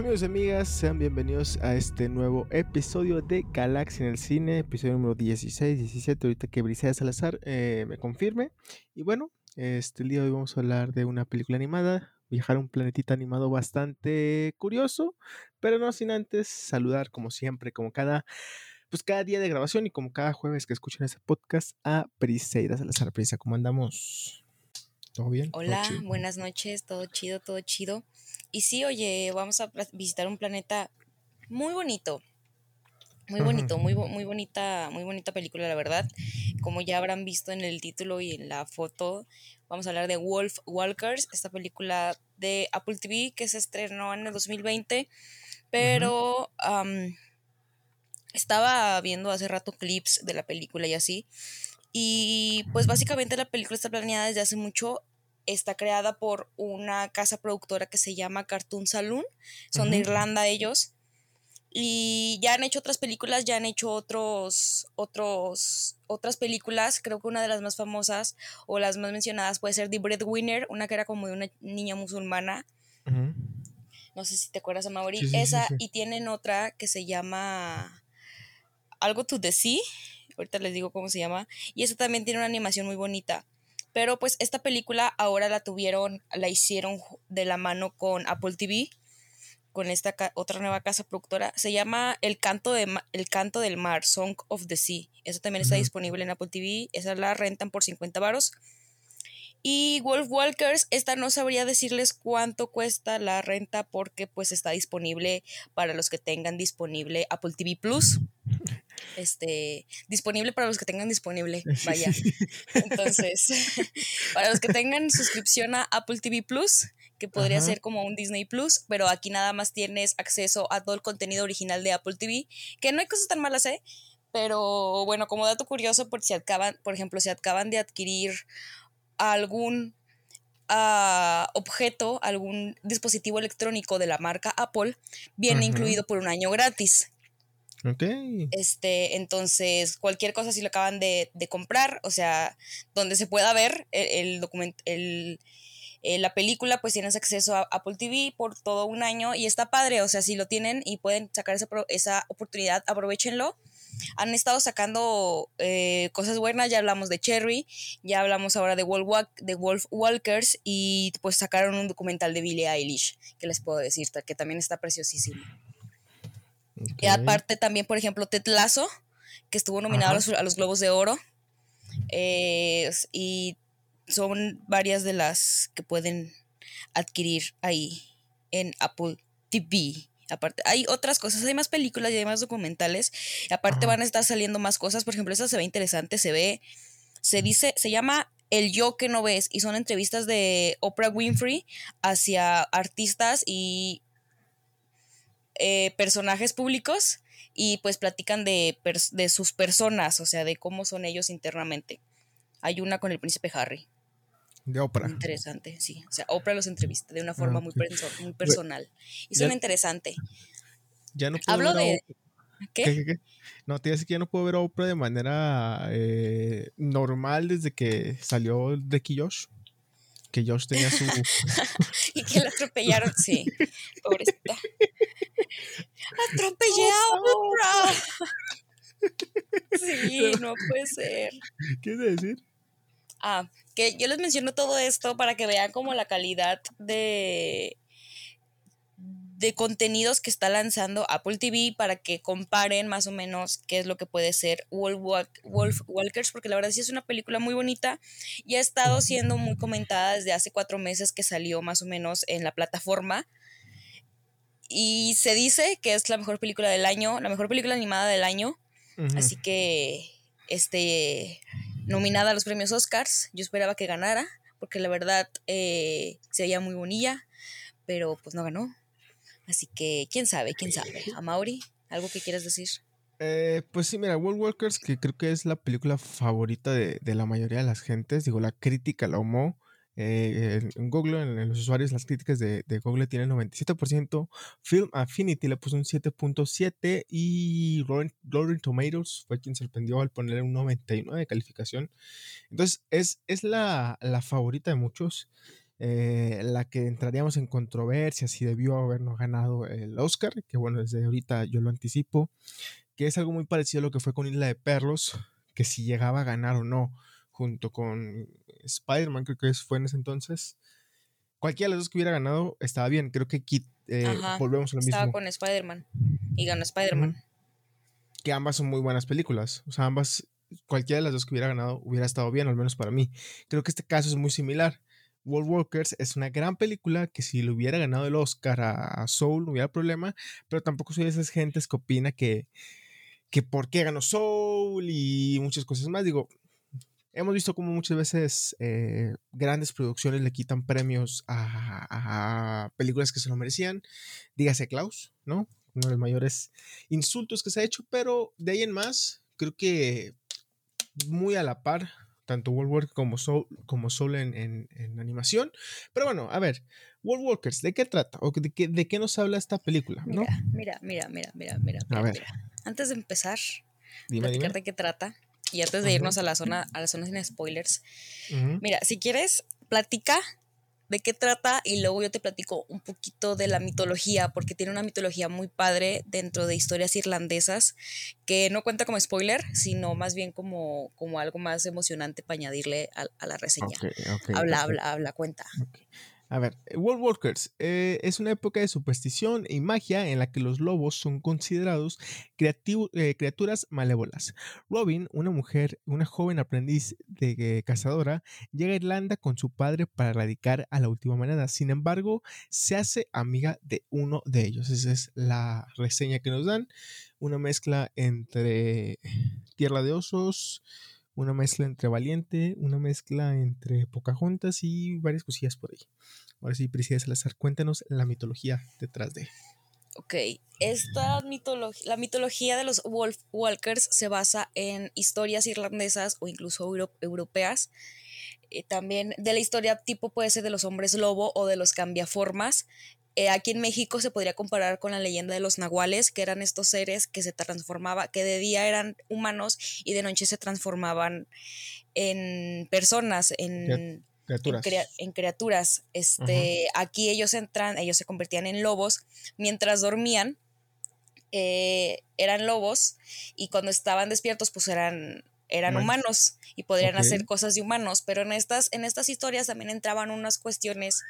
Amigos y amigas, sean bienvenidos a este nuevo episodio de Galaxy en el cine, episodio número 16, 17, ahorita que Briseida Salazar eh, me confirme. Y bueno, este día de hoy vamos a hablar de una película animada, viajar a un planetita animado bastante curioso, pero no sin antes saludar como siempre, como cada, pues cada día de grabación y como cada jueves que escuchen este podcast a Briseida Salazar. Prisa, ¿cómo andamos? ¿Todo bien? Hola, buenas noches, todo chido, todo chido. Y sí, oye, vamos a visitar un planeta muy bonito. Muy bonito, muy, muy bonita, muy bonita película, la verdad. Como ya habrán visto en el título y en la foto, vamos a hablar de Wolf Walkers, esta película de Apple TV que se estrenó en el 2020, pero estaba viendo hace rato clips de la película y así. Y pues básicamente la película está planeada desde hace mucho está creada por una casa productora que se llama Cartoon Saloon, son de Irlanda ellos. Y ya han hecho otras películas, ya han hecho otros, otros, otras películas. Creo que una de las más famosas o las más mencionadas puede ser The Breadwinner, una que era como de una niña musulmana. No sé si te acuerdas, a Mauri. Esa, y tienen otra que se llama Algo to the Sea. Ahorita les digo cómo se llama. Y esa también tiene una animación muy bonita. Pero pues esta película ahora la tuvieron, la hicieron de la mano con Apple TV, con esta otra nueva casa productora. Se llama El Canto, de El Canto del Mar, Song of the Sea. Eso también está disponible en Apple TV. Esa la rentan por 50 varos. Y Wolf Walkers, esta no sabría decirles cuánto cuesta la renta porque pues está disponible para los que tengan disponible Apple TV Plus este, disponible para los que tengan disponible, vaya. Entonces, para los que tengan suscripción a Apple TV Plus, que podría ser como un Disney Plus, pero aquí nada más tienes acceso a todo el contenido original de Apple TV, que no hay cosas tan malas, ¿eh? Pero bueno, como dato curioso, por si acaban, por ejemplo, si acaban de adquirir algún ah, objeto, algún dispositivo electrónico de la marca Apple, viene incluido por un año gratis. Ok. Este, entonces, cualquier cosa si lo acaban de, comprar, o sea, donde se pueda ver el, documento, el, eh, la película, pues tienes acceso a Apple TV por todo un año y está padre, o sea, si lo tienen y pueden sacar esa, esa oportunidad, aprovechenlo. Han estado sacando eh, cosas buenas, ya hablamos de Cherry, ya hablamos ahora de Wolf, de Wolf Walkers y pues sacaron un documental de Billie Eilish, que les puedo decir, que también está preciosísimo. Y aparte también, por ejemplo, Ted Lasso, que estuvo nominado a los, Globos de Oro. Eh, y son varias de las que pueden adquirir ahí en Apple TV. Aparte, hay otras cosas, hay más películas y hay más documentales. Y aparte van a estar saliendo más cosas. Por ejemplo, esta se ve interesante, se ve, se dice, se llama El yo que no ves. Y son entrevistas de Oprah Winfrey hacia artistas y eh, personajes públicos y pues platican de, de, sus personas, o sea, de cómo son ellos internamente. Hay una con el príncipe Harry. De Oprah. interesante, sí. O sea, Oprah los entrevista de una forma ah, muy, muy, personal. Y son interesante. Ya no puedo Hablo de... ¿Qué? No, te que ya no puedo ver a Oprah de manera eh, normal desde que salió de Josh que Josh tenía su... y que la atropellaron, sí, pobrecita. Atropellé a Oprah. sí, no puede ser. ¿Qué es decir? Ah, que yo les menciono todo esto para que vean como la calidad de de contenidos que está lanzando Apple TV para que comparen más o menos qué es lo que puede ser Wolf, Walkers, porque la verdad sí es una película muy bonita y ha estado siendo muy comentada desde hace cuatro meses que salió más o menos en la plataforma. Y se dice que es la mejor película del año, la mejor película animada del año. Así que, este, nominada a los premios Oscars, yo esperaba que ganara, porque la verdad eh, se veía muy bonilla, pero pues no ganó. Así que, quién sabe, quién sabe. A Mauri, ¿algo que quieras decir? Eh, pues sí, mira, World Walkers, que creo que es la película favorita de, la mayoría de las gentes, digo, la crítica la amó. Eh, en Google, en, los usuarios, las críticas de, Google tienen 97%, Film Affinity le puso un 7.7 y Rotten Tomatoes fue quien sorprendió al ponerle un 99 de calificación. Entonces, es, es la, la favorita de muchos. Eh, la que entraríamos en controversia si debió habernos ganado el Oscar, que bueno, desde ahorita yo lo anticipo, que es algo muy parecido a lo que fue con Isla de Perlos, que si llegaba a ganar o no, junto con Spider-Man, creo que fue en ese entonces. Cualquiera de las dos que hubiera ganado estaba bien. Creo que Kit, eh, volvemos a lo mismo. Estaba con Spider-Man y ganó Spider-Man. Que ambas son muy buenas películas. O sea, ambas, cualquiera de las dos que hubiera ganado hubiera estado bien, al menos para mí. Creo que este caso es muy similar. World Walkers es una gran película que si le hubiera ganado el Oscar a Soul no hubiera problema, pero tampoco soy de esas gentes que opina que, que por qué ganó Soul y muchas cosas más. Digo, hemos visto como muchas veces eh, grandes producciones le quitan premios a, películas que se lo merecían. Dígase Klaus, ¿no? Uno de los mayores insultos que se ha hecho, pero de ahí en más, creo que muy a la par tanto World Walkers como Soul, como Soul en, animación. Pero bueno, a ver, World Walkers, ¿de qué trata? ¿O de qué, de qué nos habla esta película? Mira, mira, mira, mira, mira, mira. A ver. Antes de empezar, dime, de qué trata. Y antes de irnos a la zona, a las zonas sin spoilers. Mira, si quieres, platica de qué trata y luego yo te platico un poquito de la mitología, porque tiene una mitología muy padre dentro de historias irlandesas que no cuenta como spoiler, sino más bien como, como algo más emocionante para añadirle a, la reseña. habla, habla, habla, cuenta. A ver, World Walkers eh, es una época de superstición y magia en la que los lobos son considerados eh, criaturas malévolas. Robin, una mujer, una joven aprendiz de cazadora, llega a Irlanda con su padre para erradicar a la última manada. Sin embargo, se hace amiga de uno de ellos. Esa es la reseña que nos dan. Una mezcla entre Tierra de Osos, una mezcla entre Valiente, una mezcla entre Pocahontas y varias cosillas por ahí. Ahora sí, Priscila Salazar, cuéntanos la mitología detrás de. Ok, esta mitología, la mitología de los Wolf Walkers se basa en historias irlandesas o incluso europeas. Eh, también de la historia tipo puede ser de los hombres lobo o de los cambiaformas, eh, aquí en México se podría comparar con la leyenda de los nahuales, que eran estos seres que se transformaban, que de día eran humanos y de noche se transformaban en personas, en criaturas. En, criaturas. Este, aquí ellos entran, ellos se convertían en lobos mientras dormían. Eh, eran lobos y cuando estaban despiertos pues eran eran humanos y podrían hacer cosas de humanos, pero en estas, en estas historias también entraban unas cuestiones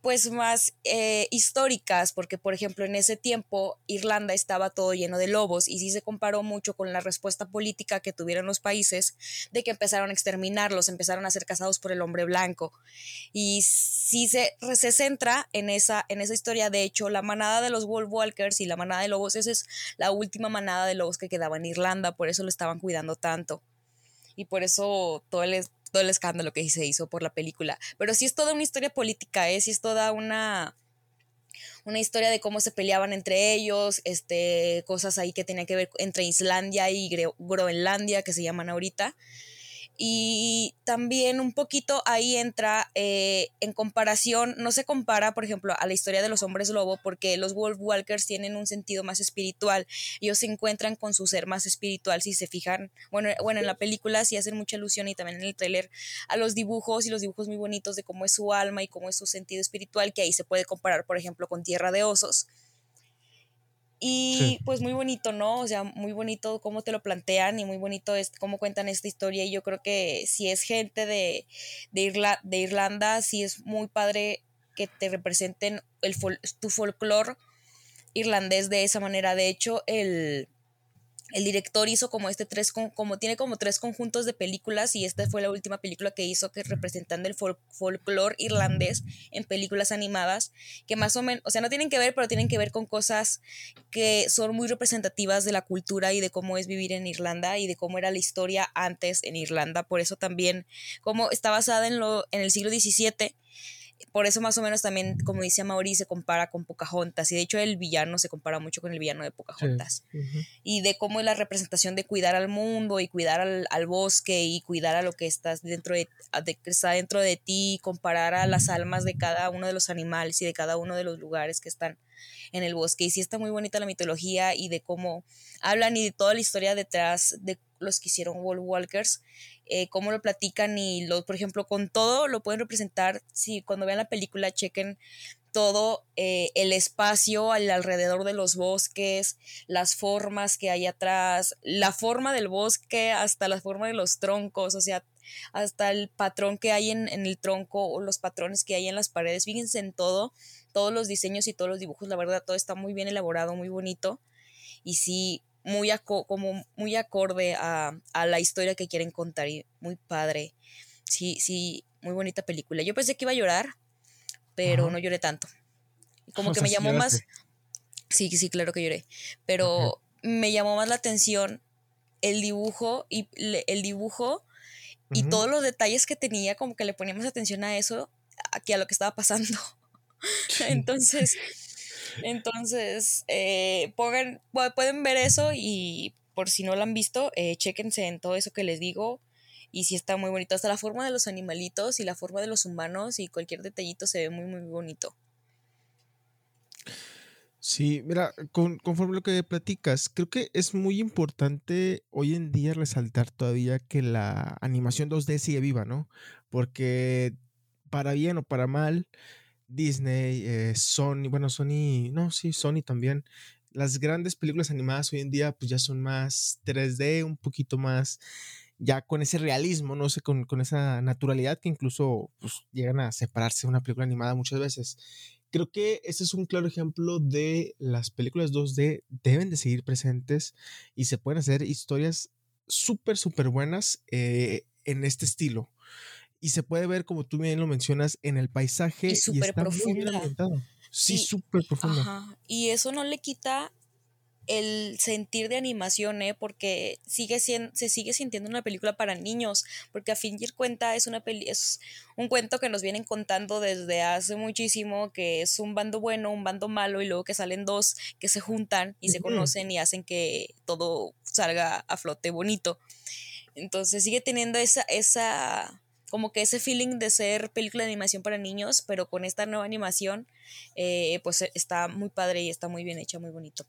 pues más eh, históricas, porque por ejemplo en ese tiempo Irlanda estaba todo lleno de lobos y sí se comparó mucho con la respuesta política que tuvieron los países de que empezaron a exterminarlos, empezaron a ser cazados por el hombre blanco. Y sí se, se centra en esa, en esa historia, de hecho la manada de los Wolf Walkers y la manada de lobos, esa es la última manada de lobos que quedaba en Irlanda, por eso lo estaban cuidando tanto. Y por eso todo el, todo el escándalo que se hizo por la película. Pero sí es toda una historia política, ¿eh? sí es toda una, una historia de cómo se peleaban entre ellos, este, cosas ahí que tenían que ver entre Islandia y Groenlandia, que se llaman ahorita. Y también un poquito ahí entra eh, en comparación, no se compara, por ejemplo, a la historia de los hombres lobo, porque los Wolf Walkers tienen un sentido más espiritual. Ellos se encuentran con su ser más espiritual, si se fijan. Bueno, bueno en la película sí hacen mucha alusión y también en el tráiler a los dibujos y los dibujos muy bonitos de cómo es su alma y cómo es su sentido espiritual, que ahí se puede comparar, por ejemplo, con Tierra de Osos y pues muy bonito, ¿no? O sea, muy bonito cómo te lo plantean y muy bonito es cómo cuentan esta historia. Y yo creo que si es gente de, de, de Irlanda, sí es muy padre que te representen el tu folclore irlandés de esa manera. De hecho, el, el director hizo como este tres, como tiene como tres conjuntos de películas y esta fue la última película que hizo que representando el folclore irlandés en películas animadas, que más o menos, o sea, no tienen que ver, pero tienen que ver con cosas que son muy representativas de la cultura y de cómo es vivir en Irlanda y de cómo era la historia antes en Irlanda. Por eso también, como está basada en, lo, en el siglo XVII, por eso más o menos también, como dice Mauri, se compara con Pocahontas. Y de hecho el villano se compara mucho con el villano de Pocahontas. Y de cómo es la representación de cuidar al mundo y cuidar al, bosque y cuidar a lo que estás dentro de, está dentro de ti, comparar a las almas de cada uno de los animales y de cada uno de los lugares que están en el bosque. Y sí está muy bonita la mitología y de cómo hablan y de toda la historia detrás de los que hicieron Wall Walkers, eh, cómo lo platican y, lo, por ejemplo, con todo lo pueden representar. Si cuando vean la película chequen todo eh, el espacio al alrededor de los bosques, las formas que hay atrás, la forma del bosque hasta la forma de los troncos, o sea, hasta el patrón que hay en, el tronco o los patrones que hay en las paredes. Fíjense en todo, todos los diseños y todos los dibujos, la verdad, todo está muy bien elaborado, muy bonito. Y sí, muy, como muy acorde a, a, la historia que quieren contar y muy padre. Sí, sí, muy bonita película. Yo pensé que iba a llorar, pero no lloré tanto. Como que me llamó más... Sí, sí, claro que lloré, pero me llamó más la atención el dibujo y el dibujo y todos los detalles que tenía, como que le poníamos atención a eso, que a lo que estaba pasando. entonces, entonces, eh, pongan, pueden ver eso y por si no lo han visto, eh, chéquense en todo eso que les digo y sí está muy bonito. Hasta la forma de los animalitos y la forma de los humanos y cualquier detallito se ve muy, muy bonito. Sí, mira, conforme lo que platicas, creo que es muy importante hoy en día resaltar todavía que la animación 2D sigue viva, ¿no? Porque para bien o para mal, Disney, eh, Sony, bueno, Sony, no, sí, Sony también. Las grandes películas animadas hoy en día pues ya son más 3D, un poquito más ya con ese realismo, no sé, con, con esa naturalidad que incluso pues, llegan a separarse de una película animada muchas veces. Creo que este es un claro ejemplo de las películas 2D deben de seguir presentes y se pueden hacer historias súper, súper buenas eh, en este estilo. Y se puede ver, como tú bien lo mencionas, en el paisaje. Y súper profunda. Sí, súper profunda. Y eso no le quita el sentir de animación, ¿eh? porque sigue siendo, se sigue sintiendo una película para niños, porque a fin de cuenta es, una peli es un cuento que nos vienen contando desde hace muchísimo, que es un bando bueno, un bando malo, y luego que salen dos que se juntan y se conocen y hacen que todo salga a flote bonito. Entonces sigue teniendo esa, esa como que ese feeling de ser película de animación para niños, pero con esta nueva animación, eh, pues está muy padre y está muy bien hecha, muy bonito.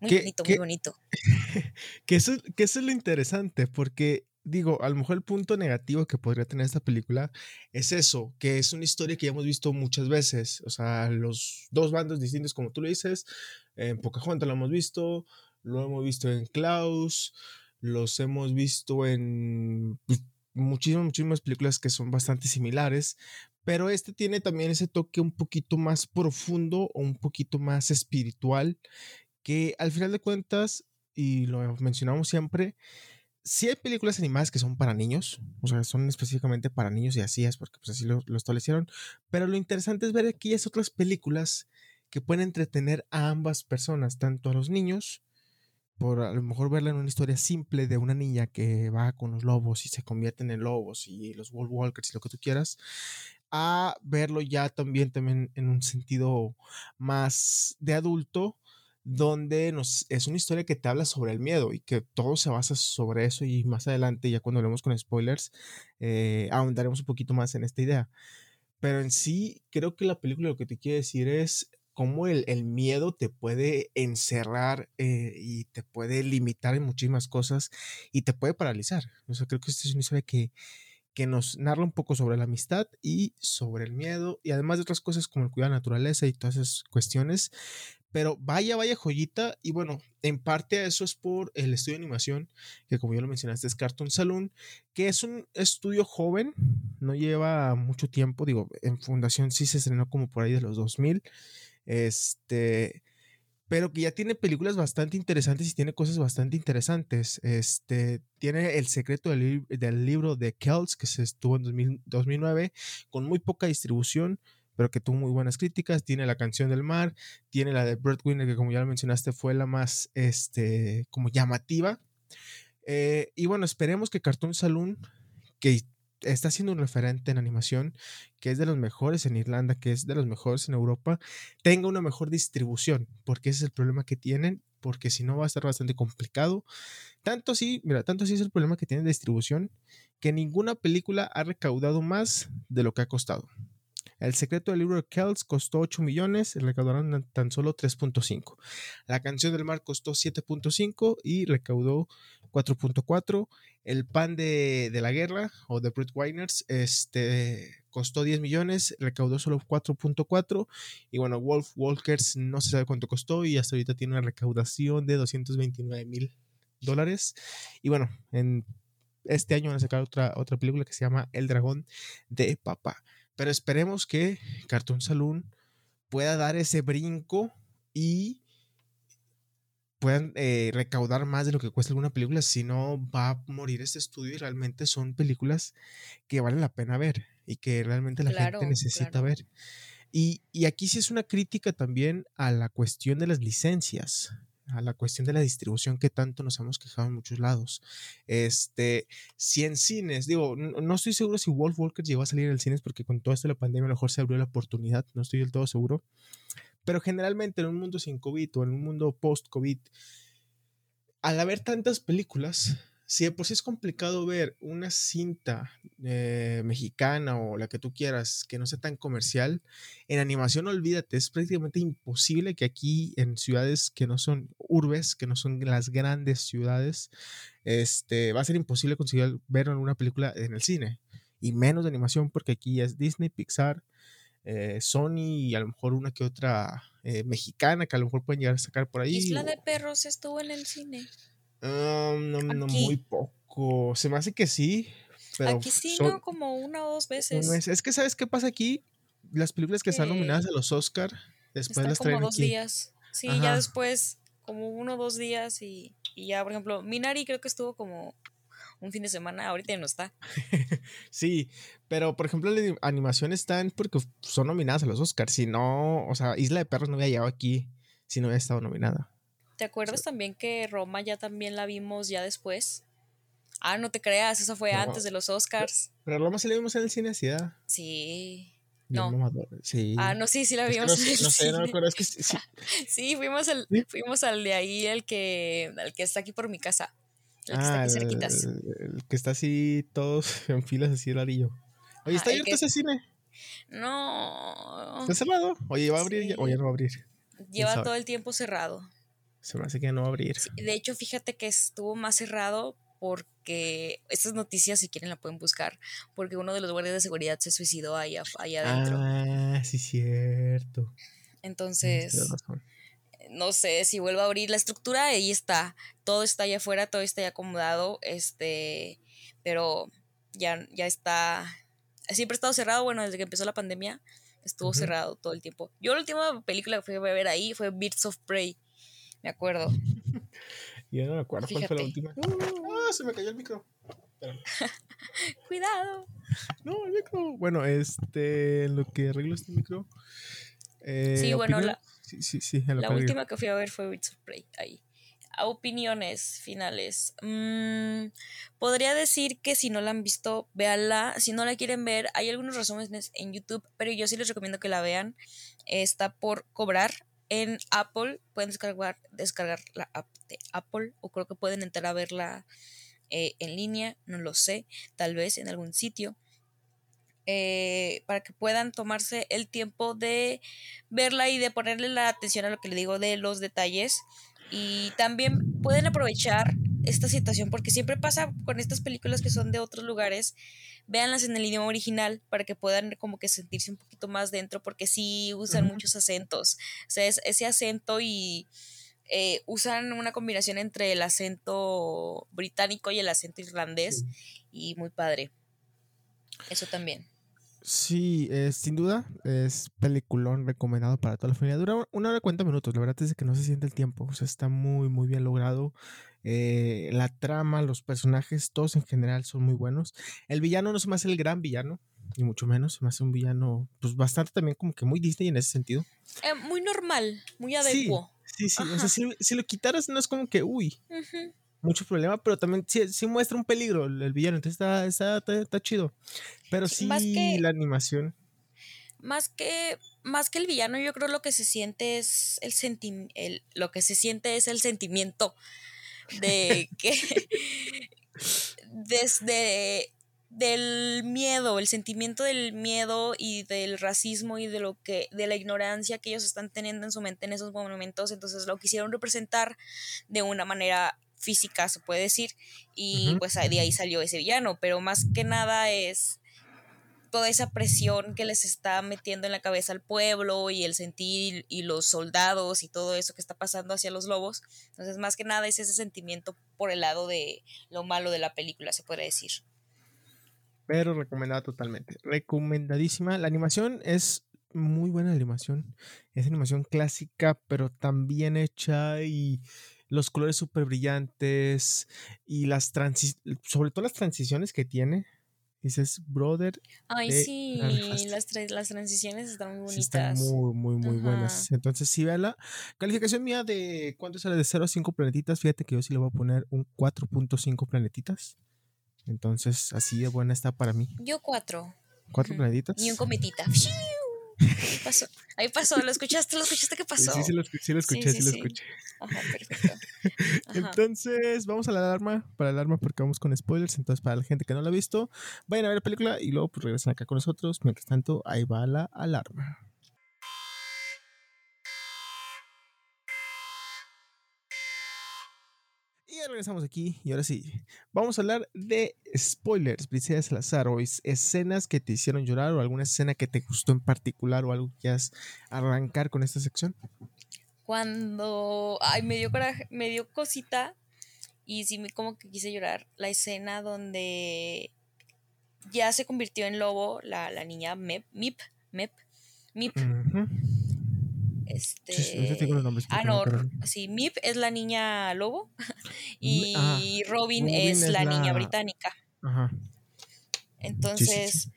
Muy bonito, muy bonito. que, eso, que eso es lo interesante, porque digo, a lo mejor el punto negativo que podría tener esta película es eso, que es una historia que ya hemos visto muchas veces. O sea, los dos bandos distintos, como tú lo dices, en Pocahontas lo hemos visto, lo hemos visto en Klaus, los hemos visto en pues, muchísimas, muchísimas películas que son bastante similares, pero este tiene también ese toque un poquito más profundo o un poquito más espiritual, que al final de cuentas, y lo mencionamos siempre, sí hay películas animadas que son para niños, o sea, son específicamente para niños y así es, porque pues así lo, lo establecieron, pero lo interesante es ver aquellas otras películas que pueden entretener a ambas personas, tanto a los niños por a lo mejor verla en una historia simple de una niña que va con los lobos y se convierten en lobos y los Wolf Walkers y lo que tú quieras, a verlo ya también, también en un sentido más de adulto, donde nos, es una historia que te habla sobre el miedo y que todo se basa sobre eso y más adelante, ya cuando hablemos con spoilers, eh, ahondaremos un poquito más en esta idea. Pero en sí, creo que la película lo que te quiere decir es cómo el, miedo te puede encerrar eh, y te puede limitar en muchísimas cosas y te puede paralizar. O sea, creo que esta es una historia que, que nos narra un poco sobre la amistad y sobre el miedo y además de otras cosas como el cuidado de la naturaleza y todas esas cuestiones. Pero vaya, vaya joyita. Y bueno, en parte a eso es por el estudio de animación, que como ya lo mencionaste es Cartoon Saloon, que es un estudio joven, no lleva mucho tiempo, digo, en fundación sí se estrenó como por ahí de los 2000. Este, pero que ya tiene películas bastante interesantes y tiene cosas bastante interesantes. Este, tiene El secreto del, libro de Kells, que se estuvo en 2009, con muy poca distribución, pero que tuvo muy buenas críticas. Tiene La canción del mar, tiene la de Winner que como ya lo mencionaste, fue la más, este, como llamativa. Eh, y bueno, esperemos que Cartoon Saloon, que está siendo un referente en animación, que es de los mejores en Irlanda, que es de los mejores en Europa, tenga una mejor distribución, porque ese es el problema que tienen, porque si no va a estar bastante complicado. Tanto así, mira, tanto así es el problema que tienen de distribución, que ninguna película ha recaudado más de lo que ha costado. El secreto del libro de Kells costó 8 millones, recaudaron tan solo 3.5. La canción del mar costó 7.5 y recaudó 4.4. El pan de, la guerra o de Brett Winers este, costó 10 millones, recaudó solo 4.4. Y bueno, Wolf Walkers no se sabe cuánto costó y hasta ahorita tiene una recaudación de 229 mil dólares. Y bueno, en este año van a sacar otra, otra película que se llama El dragón de papá. Pero esperemos que Cartoon Saloon pueda dar ese brinco y puedan eh, recaudar más de lo que cuesta alguna película, si no va a morir este estudio y realmente son películas que valen la pena ver y que realmente la gente necesita ver. Y, y, aquí sí es una crítica también a la cuestión de las licencias a la cuestión de la distribución que tanto nos hemos quejado en muchos lados. Este, si en cines, digo, no, estoy seguro si Wolf Walker llegó a salir en cines porque con todo esto de la pandemia a lo mejor se abrió la oportunidad, no estoy del todo seguro. Pero generalmente en un mundo sin COVID o en un mundo post-COVID, al haber tantas películas, si de por sí es complicado ver una cinta eh, mexicana o la que tú quieras que no sea tan comercial, en animación olvídate, es prácticamente imposible que aquí en ciudades que no son urbes, que no son las grandes ciudades, este, va a ser imposible conseguir ver una película en el cine. Y menos de animación porque aquí es Disney, Pixar, eh, Sony y a lo mejor una que otra eh, mexicana que a lo mejor pueden llegar a sacar por ahí. Isla de Perros estuvo en el cine. Ah, no, no, muy poco. Se me hace que sí. Pero aquí sí, ¿no? Como una o dos veces. Es que, ¿sabes qué pasa aquí? Las películas que están nominadas a los Oscar, después las traen como dos días. Sí, ya después, como uno o dos días y, y, ya, por ejemplo, Minari creo que estuvo como un fin de semana, ahorita ya no está. sí, pero por ejemplo, las animaciones están porque son nominadas a los Oscars. Si no, o sea, Isla de Perros no hubiera llegado aquí si no hubiera estado nominada. ¿Te acuerdas también que Roma ya también la vimos ya después? Ah, no te creas, eso fue antes de los Oscars. Pero, Roma sí la vimos en el cine, ¿sí? Sí. No. Sí. Ah, no, sí, sí la vimos. no, sé, no me acuerdo, es que sí. sí, fuimos, al, fuimos al de ahí, el que, el que está aquí por mi casa. El que está aquí ah, cerquitas. El, que está así, todos en filas así rarillo. Oye, ¿está abierto ese cine? No. ¿Está cerrado? Oye, ¿va a abrir? O ya no va a abrir. Lleva todo el tiempo cerrado. Se me hace que no va a abrir. de hecho, fíjate que estuvo más cerrado porque estas noticias, si quieren, la pueden buscar, porque uno de los guardias de seguridad se suicidó allá, allá adentro. Ah, sí, cierto. Entonces, no sé si vuelvo a abrir la estructura, ahí está, todo está allá afuera, todo está ya acomodado, este, pero ya, ya está, siempre ha estado cerrado, bueno, desde que empezó la pandemia estuvo cerrado todo el tiempo. Yo la última película que fui a ver ahí fue Birds of Prey me acuerdo. Yo no me acuerdo cuál fue la última. ¡Ah! Se me cayó el micro. Cuidado. No, el micro. Bueno, este, lo que arreglo este micro. Eh, sí, bueno, la, sí, sí, sí, la última que fui a ver fue Wits of Prey, ahí. A opiniones finales. Mm, podría decir que si no la han visto, véanla. Si no la quieren ver, hay algunos resúmenes en YouTube, pero yo sí les recomiendo que la vean. Está por cobrar en Apple pueden descargar, descargar la app de Apple o creo que pueden entrar a verla eh, en línea, no lo sé, tal vez en algún sitio. Eh, para que puedan tomarse el tiempo de verla y de ponerle la atención a lo que le digo de los detalles. Y también pueden aprovechar esta situación porque siempre pasa con estas películas que son de otros lugares véanlas en el idioma original para que puedan como que sentirse un poquito más dentro, porque sí usan muchos acentos. O sea, es, ese acento y eh, usan una combinación entre el acento británico y el acento irlandés y muy padre. Eso también. Sí, eh, sin duda es peliculón recomendado para toda la familia. Dura una hora y cuarenta minutos, la verdad es que no se siente el tiempo, o sea, está muy, muy bien logrado. Eh, la trama, los personajes, todos en general son muy buenos. El villano no se me hace el gran villano, ni mucho menos, se me hace un villano, pues bastante también como que muy Disney en ese sentido. Eh, muy normal, muy adecuado. Sí, sí, o sea, si, lo quitaras no es como que, uy, mucho problema, pero también sí, muestra un peligro el, villano, entonces está, está, chido. Pero sí, la animación. Más que, más que el villano, yo creo lo que se siente es el sentimiento, lo que se siente es el sentimiento de que desde del miedo, el sentimiento del miedo y del racismo y de lo que, de la ignorancia que ellos están teniendo en su mente en esos momentos, entonces lo quisieron representar de una manera física, se puede decir, y pues de ahí salió ese villano, pero más que nada es toda esa presión que les está metiendo en la cabeza al pueblo y el sentir y los soldados y todo eso que está pasando hacia los lobos. Entonces, más que nada es ese sentimiento por el lado de lo malo de la película, se puede decir pero recomendada totalmente. Recomendadísima. La animación es muy buena animación. Es animación clásica, pero también hecha y los colores súper brillantes y las transiciones, sobre todo las transiciones que tiene. Dices, brother. Ay, sí, las, las, transiciones están muy bonitas. están muy, muy, muy buenas. Entonces, sí, la Calificación mía de cuánto sale de 0 a 5 planetitas. Fíjate que yo sí le voy a poner un 4.5 planetitas. Entonces, así de buena está para mí. Yo cuatro. ¿Cuatro planetitas? Y un cometita. Ahí pasó. Ahí pasó. ¿Lo escuchaste? ¿Lo escuchaste? ¿Qué pasó? Sí, sí, lo, sí lo escuché, sí, lo escuché. Ajá, perfecto. Entonces, vamos a la alarma, para la alarma porque vamos con spoilers. Entonces, para la gente que no la ha visto, vayan a ver la película y luego pues regresan acá con nosotros. Mientras tanto, ahí va la alarma. Regresamos aquí y ahora sí, vamos a hablar de spoilers, Briseida Salazar, o escenas que te hicieron llorar o alguna escena que te gustó en particular o algo que quieras arrancar con esta sección. Cuando, ay, me dio coraje, me dio cosita y sí, como que quise llorar, la escena donde ya se convirtió en lobo la, niña Mep, Mip, Mep, Mip. Este. ah, no, sí, Mip es la niña lobo y ah, Robin, es, la, niña británica. Ajá. Entonces,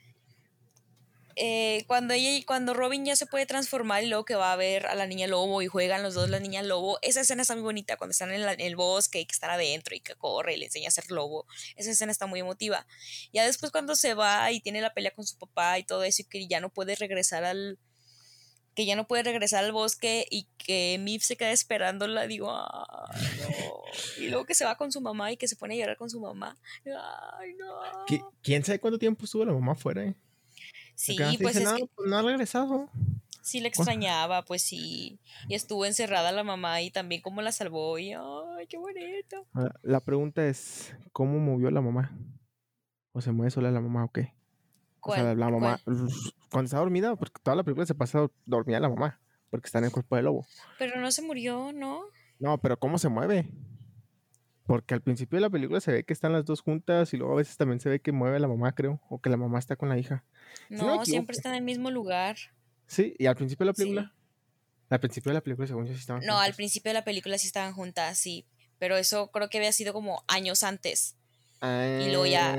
eh, cuando ella, cuando Robin ya se puede transformar y luego que va a ver a la niña lobo y juegan los dos la niña lobo, esa escena está muy bonita cuando están en, el bosque y que están adentro y que corre y le enseña a ser lobo. Esa escena está muy emotiva. Ya después cuando se va y tiene la pelea con su papá y todo eso y que ya no puede regresar al, que ya no puede regresar al bosque y que Mif se queda esperándola, digo, ay, no. Y luego que se va con su mamá y que se pone a llorar con su mamá. Ay, no. ¿Quién sabe cuánto tiempo estuvo la mamá fuera? Sí, pues es que... no ha regresado. Sí le extrañaba, pues sí. Y estuvo encerrada la mamá y también cómo la salvó. Y ay, qué bonito. La pregunta es, ¿cómo movió la mamá? ¿O se mueve sola la mamá o qué? O sea, la mamá, cuando está dormida, porque toda la película se pasa dormida la mamá, porque está en el cuerpo del lobo. Pero no se murió, ¿no? No, pero ¿cómo se mueve? Porque al principio de la película se ve que están las dos juntas y luego a veces también se ve que mueve a la mamá, creo, o que la mamá está con la hija. No, siempre está en el mismo lugar. Sí, y al principio de la película. Al principio de la película, según yo, sí estaban No, al principio de la película sí estaban juntas, sí. Pero eso creo que había sido como años antes. Y luego ya.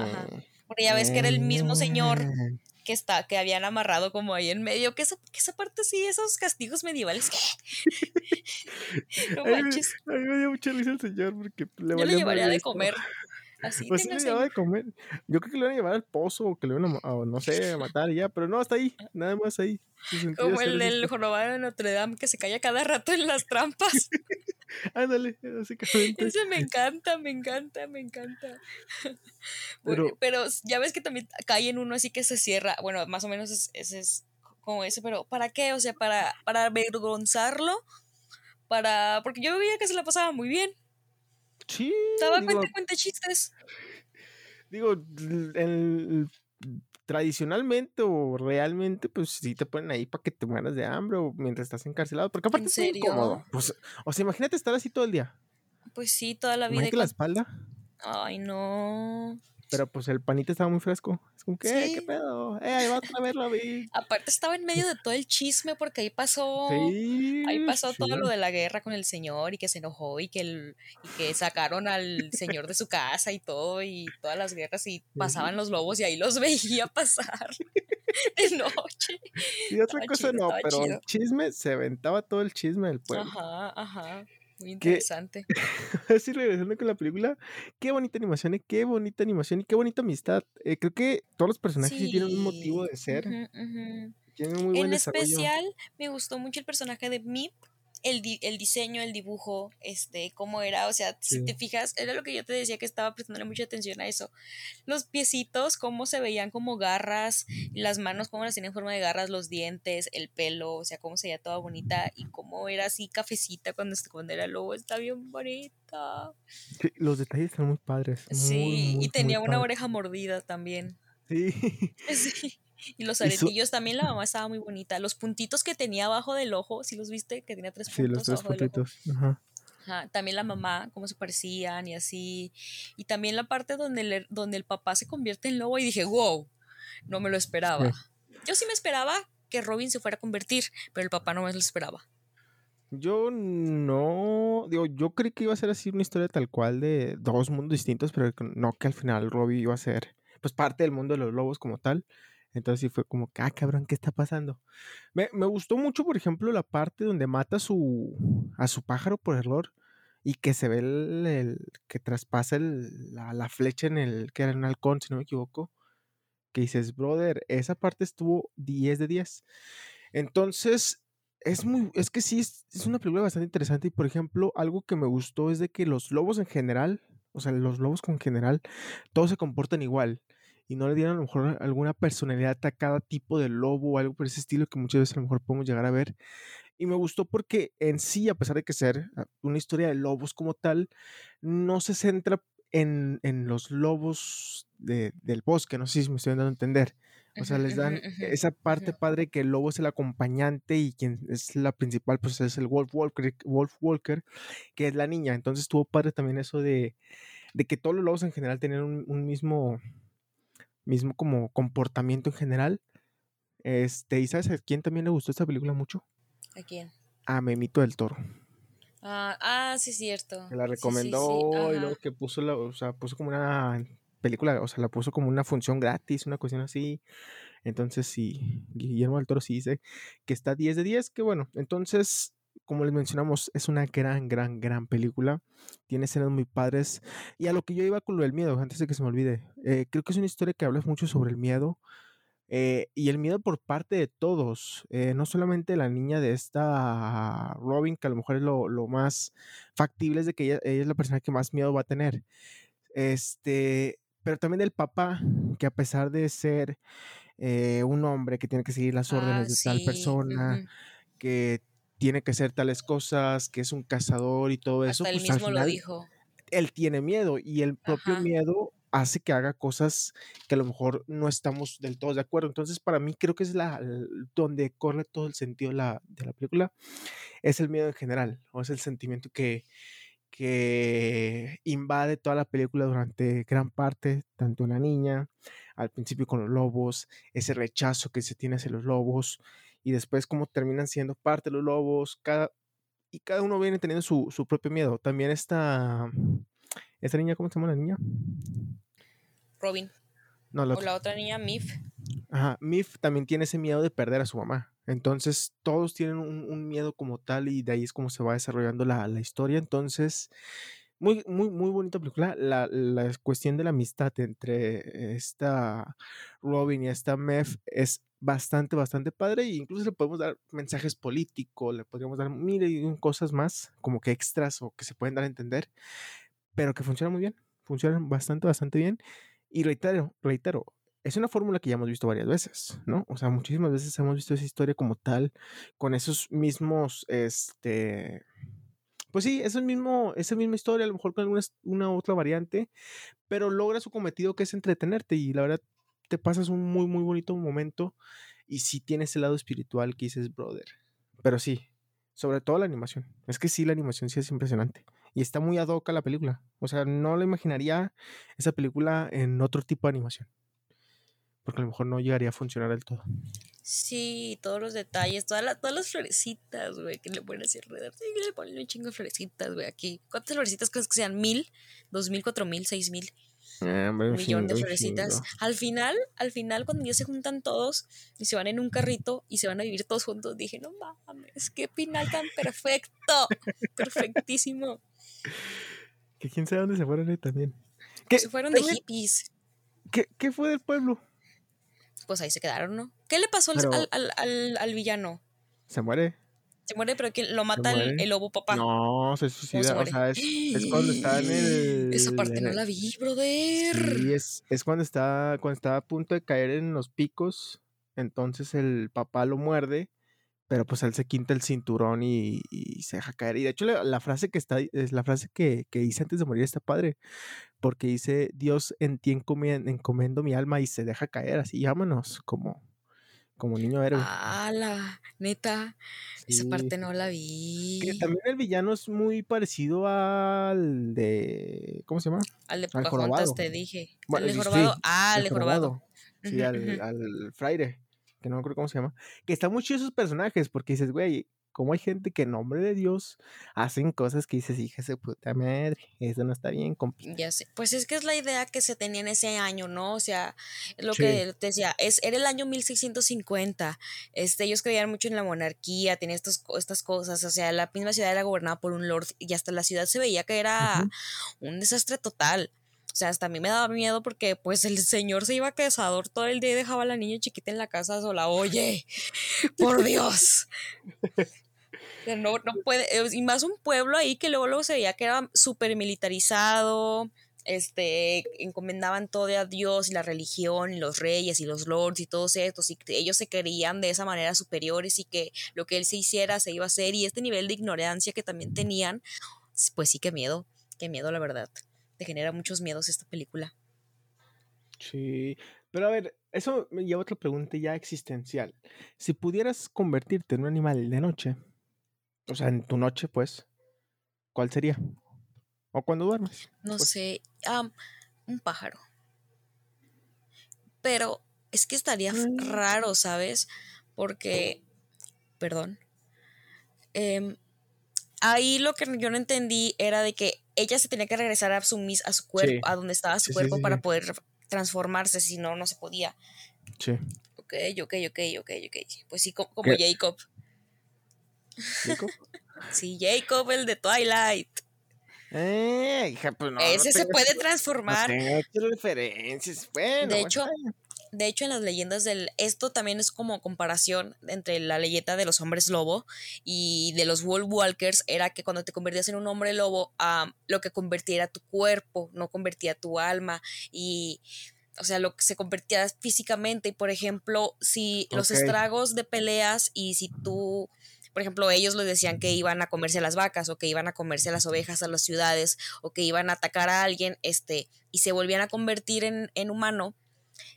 Ajá. Porque ya ves que era el mismo señor mm. que está, que habían amarrado como ahí en medio, que esa, que esa parte sí, esos castigos medievales. no manches. A mí me dio mucha risa el señor porque le Yo le llevaría de comer. Así pues sí, le llevaba de comer. Yo creo que le iban a llevar al pozo o que le iban a, no sé, a matar y ya, pero no, hasta ahí, nada más ahí. Como el del jorobado de Notre Dame que se cae cada rato en las trampas. Ándale, básicamente. Ese me encanta, me encanta, me encanta. Pero, pero ya ves que también cae en uno así que se cierra. Bueno, más o menos ese es, como ese, pero ¿para qué? O sea, para, para avergonzarlo, para. Porque yo veía que se la pasaba muy bien. Sí. Estaba cuenta, cuenta chistes. Digo, el, tradicionalmente o realmente, pues sí te ponen ahí para que te mueras de hambre o mientras estás encarcelado. Porque aparte es incómodo. Pues, o sea, imagínate estar así todo el día. Pues sí, toda la vida. Imagínate la espalda. Ay, no. Pero pues el panito estaba muy fresco. Es como que, ¿qué pedo? Eh, ahí vas a verlo, vi. Aparte estaba en medio de todo el chisme porque ahí pasó. ahí pasó todo lo de la guerra con el señor y que se enojó y que, el, y que sacaron al señor de su casa y todo y todas las guerras y pasaban los lobos y ahí los veía pasar de noche. Y otra cosa no, pero el chisme se aventaba todo el chisme del pueblo. Ajá, ajá. Muy interesante. Así regresando con la película, qué bonita animación, ¿eh? qué bonita animación y qué bonita amistad. Eh, creo que todos los personajes sí. tienen un motivo de ser. Tienen muy buen en especial, me gustó mucho el personaje de Mip, el, el, diseño, el dibujo, este, cómo era, o sea, si te fijas, era lo que yo te decía que estaba prestándole mucha atención a eso. Los piecitos, cómo se veían como garras, las manos, cómo las tenían en forma de garras, los dientes, el pelo, o sea, cómo se veía toda bonita y cómo era así cafecita cuando, cuando era lobo, está bien bonita. los detalles están muy padres. Sí, y tenía una oreja mordida también. Sí. sí. Y los aretillos también la mamá estaba muy bonita. Los puntitos que tenía abajo del ojo, si los viste, que tenía tres puntos. Sí, los tres puntitos. Ajá. También la mamá, cómo se parecían y así. Y también la parte donde, el, donde el papá se convierte en lobo y dije, wow, no me lo esperaba. Yo sí me esperaba que Robin se fuera a convertir, pero el papá no me lo esperaba. Yo no, digo, yo creí que iba a ser así una historia tal cual de dos mundos distintos, pero no que al final Robin iba a ser pues parte del mundo de los lobos como tal. Entonces sí fue como, ah, cabrón, ¿qué está pasando? Me, gustó mucho, por ejemplo, la parte donde mata a su, a su pájaro por error y que se ve el, que traspasa la, flecha en el, que era un halcón, si no me equivoco, que dices, brother, esa parte estuvo 10 de 10. Entonces, es muy, es que sí, es, es una película bastante interesante y, por ejemplo, algo que me gustó es de que los lobos en general, o sea, los lobos con general, todos se comportan igual y no le dieron a lo mejor alguna personalidad a cada tipo de lobo o algo por ese estilo que muchas veces a lo mejor podemos llegar a ver. Y me gustó porque en sí, a pesar de que ser ah, una historia de lobos como tal, no se centra en, los lobos del bosque, no sé si me estoy dando a entender. O sea, les dan esa parte padre que el lobo es el acompañante y quien es la principal, pues es el Wolf Walker, Wolf Walker que es la niña. Entonces tuvo padre también eso de, que todos los lobos en general tenían un mismo, mismo como comportamiento en general. Este, ¿y sabes a quién también le gustó esta película mucho? ¿A quién? A Memito del Toro. Ah, ah sí, cierto. Que la recomendó y luego que puso la, o sea, puso como una película, o sea, la puso como una función gratis, una cuestión así. Entonces, sí, Guillermo del Toro sí dice que está 10 de 10, que bueno, entonces como les mencionamos, es una gran, gran, gran película. Tiene escenas muy padres. Y a lo que yo iba con lo del miedo, antes de que se me olvide, eh, creo que es una historia que habla mucho sobre el miedo. Eh, y el miedo por parte de todos, eh, no solamente la niña de esta Robin, que a lo mejor es lo, más factible, es de que ella, es la persona que más miedo va a tener. Este, pero también el papá, que a pesar de ser un hombre que tiene que seguir las órdenes ah, de tal persona, que tiene que hacer tales cosas, que es un cazador y todo eso. Hasta él pues, mismo lo dijo. Él tiene miedo y el propio miedo hace que haga cosas que a lo mejor no estamos del todo de acuerdo. Entonces, para mí creo que es la donde corre todo el sentido de la, de la película, es el miedo en general, o es el sentimiento que, que invade toda la película durante gran parte, tanto en la niña, al principio con los lobos, ese rechazo que se tiene hacia los lobos, y después cómo terminan siendo parte de los lobos, cada, y cada uno viene teniendo su, propio miedo. También esta, esta niña, ¿cómo se llama la niña? Robin. No, la o la otra niña, Mif. Ajá, Mif también tiene ese miedo de perder a su mamá. Entonces, todos tienen un, miedo como tal y de ahí es como se va desarrollando la, la historia. Entonces, muy, muy, muy bonita película. La, la, cuestión de la amistad entre esta Robin y esta Mef es bastante, bastante padre. E incluso le podemos dar mensajes políticos, le podríamos dar mil cosas más, como que extras o que se pueden dar a entender, pero que funcionan muy bien. Funcionan bastante, bastante bien. Y reitero, reitero, es una fórmula que ya hemos visto varias veces, ¿no? O sea, muchísimas veces hemos visto esa historia como tal, con esos mismos, este, pues sí, es el mismo, esa misma historia, a lo mejor con alguna una otra variante, pero logra su cometido que es entretenerte y la verdad te pasas un muy, muy bonito momento y sí tiene ese lado espiritual que dices, brother. Pero sí, sobre todo la animación. Es que sí, la animación sí es impresionante. Y está muy ad hoc a la película. O sea, no lo imaginaría esa película en otro tipo de animación. Porque a lo mejor no llegaría a funcionar del todo. Sí, todos los detalles, todas, todas las florecitas, güey, que le ponen así alrededor. Sí, le ponen un chingo de florecitas, güey, aquí. ¿Cuántas florecitas crees que sean? ¿Mil? ¿Dos mil? ¿Cuatro mil? ¿Seis mil? Ah, un millón de florecitas. Al final, al final, cuando ya se juntan todos y se van en un carrito y se van a vivir todos juntos, dije, no mames, qué final tan perfecto. Perfectísimo. Que quién sabe dónde se fueron ahí también. Se fueron de hippies. ¿Qué, ¿Qué fue del pueblo? pues ahí se quedaron, ¿no? ¿Qué le pasó al, al, al, villano? Se muere. Se muere, pero que lo mata el, el, lobo papá. No, se suicida. o sea, es, es, cuando está en el. Esa parte no la vi, brother. Sí, es, es cuando está, cuando está a punto de caer en los picos. Entonces el papá lo muerde. Pero pues él se quinta el cinturón y, y se deja caer. Y de hecho, la, la, frase que está, es la frase que, que dice antes de morir está padre. Porque dice, Dios en ti encomendo mi alma y se deja caer así, vámonos, como, como niño héroe. Ah, la neta. Sí. Esa parte no la vi. Que también el villano es muy parecido al de. ¿Cómo se llama? Al de Pocahontas, te dije. Bueno, al de Jorobado. Sí, ah, al de Jorobado. Sí, al, al fraile, que no me acuerdo cómo se llama. Que están muy chidos esos personajes, porque dices, güey, como hay gente que en nombre de Dios hacen cosas que dices, hija de puta madre, eso no está bien, compi. Ya sé, pues es que es la idea que se tenía en ese año, ¿no? O sea, lo sí. que te decía, es, era el año 1650, este, ellos creían mucho en la monarquía, tenían estos, estas cosas, o sea, la misma ciudad era gobernada por un lord y hasta la ciudad se veía que era un desastre total. O sea, hasta a mí me daba miedo porque pues el señor se iba a cazador todo el día y dejaba a la niña chiquita en la casa sola. Oye, por Dios. No, no puede, y más un pueblo ahí que luego, luego se veía que era súper militarizado, este, encomendaban todo a Dios y la religión y los reyes y los lords y todos estos y ellos se creían de esa manera superiores y que lo que él se hiciera se iba a hacer y este nivel de ignorancia que también tenían, pues sí, qué miedo, qué miedo la verdad, te genera muchos miedos esta película. Sí, pero a ver, eso me lleva a otra pregunta ya existencial. Si pudieras convertirte en un animal de noche, o sea, en tu noche, pues, ¿cuál sería? ¿O cuando duermes? No pues. sé, um, un pájaro. Pero es que estaría mm. raro, ¿sabes? Porque, perdón. Eh, ahí lo que yo no entendí era de que ella se tenía que regresar a su, a su cuerpo, sí. a donde estaba su sí, cuerpo sí, para poder transformarse, si no, no se podía. Sí. Ok, ok, ok, ok, ok. Pues sí, como, como Jacob. ¿Jacob? sí, Jacob, el de Twilight. Eh, hija, pues no. Ese no se puede transformar. No tengo referencias. Bueno, de hecho, de hecho, en las leyendas del. Esto también es como comparación entre la leyenda de los hombres lobo y de los Wolf Walkers. Era que cuando te convertías en un hombre lobo, um, lo que convertía era tu cuerpo, no convertía tu alma. Y. O sea, lo que se convertía físicamente. Y por ejemplo, si okay. los estragos de peleas y si tú por ejemplo, ellos les decían que iban a comerse las vacas o que iban a comerse a las ovejas a las ciudades o que iban a atacar a alguien, este, y se volvían a convertir en, en humano,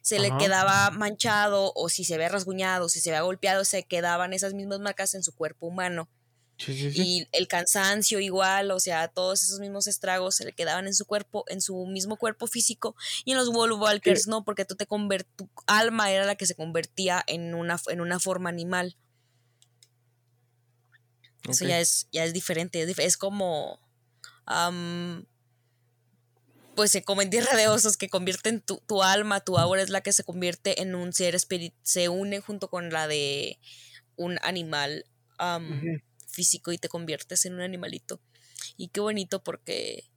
se Ajá. le quedaba manchado o si se ve rasguñado, si se ve golpeado, se quedaban esas mismas marcas en su cuerpo humano. Sí, sí, sí. Y el cansancio igual, o sea, todos esos mismos estragos se le quedaban en su cuerpo, en su mismo cuerpo físico. Y en los Wolf Walkers no, porque tú te convert tu alma era la que se convertía en una, en una forma animal. Okay. Eso ya es, ya es diferente, es, es como, um, pues como en tierra de osos que convierten tu, tu, alma, tu aura es la que se convierte en un ser espíritu, se une junto con la de un animal um, uh -huh. físico y te conviertes en un animalito. Y qué bonito porque,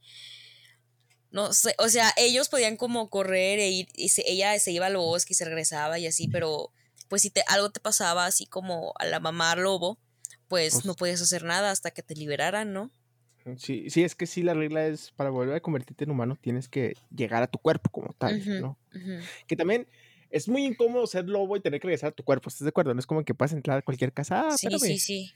no sé, o sea, ellos podían como correr e ir, y se, ella se iba al bosque y se regresaba y así, pero pues si te, algo te pasaba así como a la mamá lobo, pues, pues, no podías hacer nada hasta que te liberaran, ¿no? Sí, sí, es que sí, la regla es para volver a convertirte en humano tienes que llegar a tu cuerpo como tal, uh -huh, ¿no? Uh -huh. Que también es muy incómodo ser lobo y tener que regresar a tu cuerpo, ¿estás de acuerdo? No es como que puedas entrar a cualquier casa. Ah, sí, espérame. sí, sí.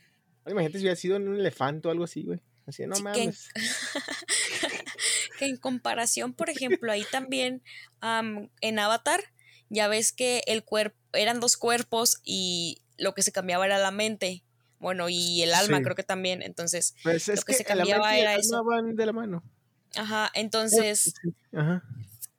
Imagínate si hubiera sido en un elefante o algo así, güey. Así, no sí, mames. Que en... que en comparación, por ejemplo, ahí también um, en Avatar, ya ves que el cuerpo, eran dos cuerpos y lo que se cambiaba era la mente bueno, y el alma sí. creo que también, entonces pues es lo que, que se cambiaba era eso. Van de la mano. Ajá, entonces Ajá.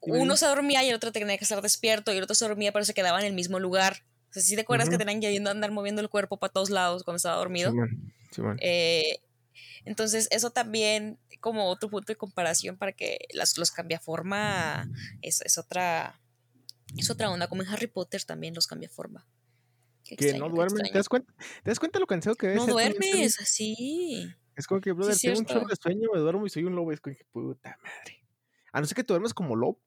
uno se dormía y el otro tenía que estar despierto y el otro se dormía pero se quedaba en el mismo lugar. O sea, si ¿sí te acuerdas que tenían que andar moviendo el cuerpo para todos lados cuando estaba dormido. Sí, man. Sí, man. Eh, entonces, eso también, como otro punto de comparación para que las, los cambiaforma es, es otra es otra onda, como en Harry Potter también los cambiaforma. Qué que extraño, no duermen. ¿Te das cuenta? ¿Te das cuenta lo cansado que es? No duermes, así. Es como que, brother, sí, tengo un chorro de sueño, me duermo y soy un lobo. Es como que, puta madre. A no ser que tú duermes como lobo.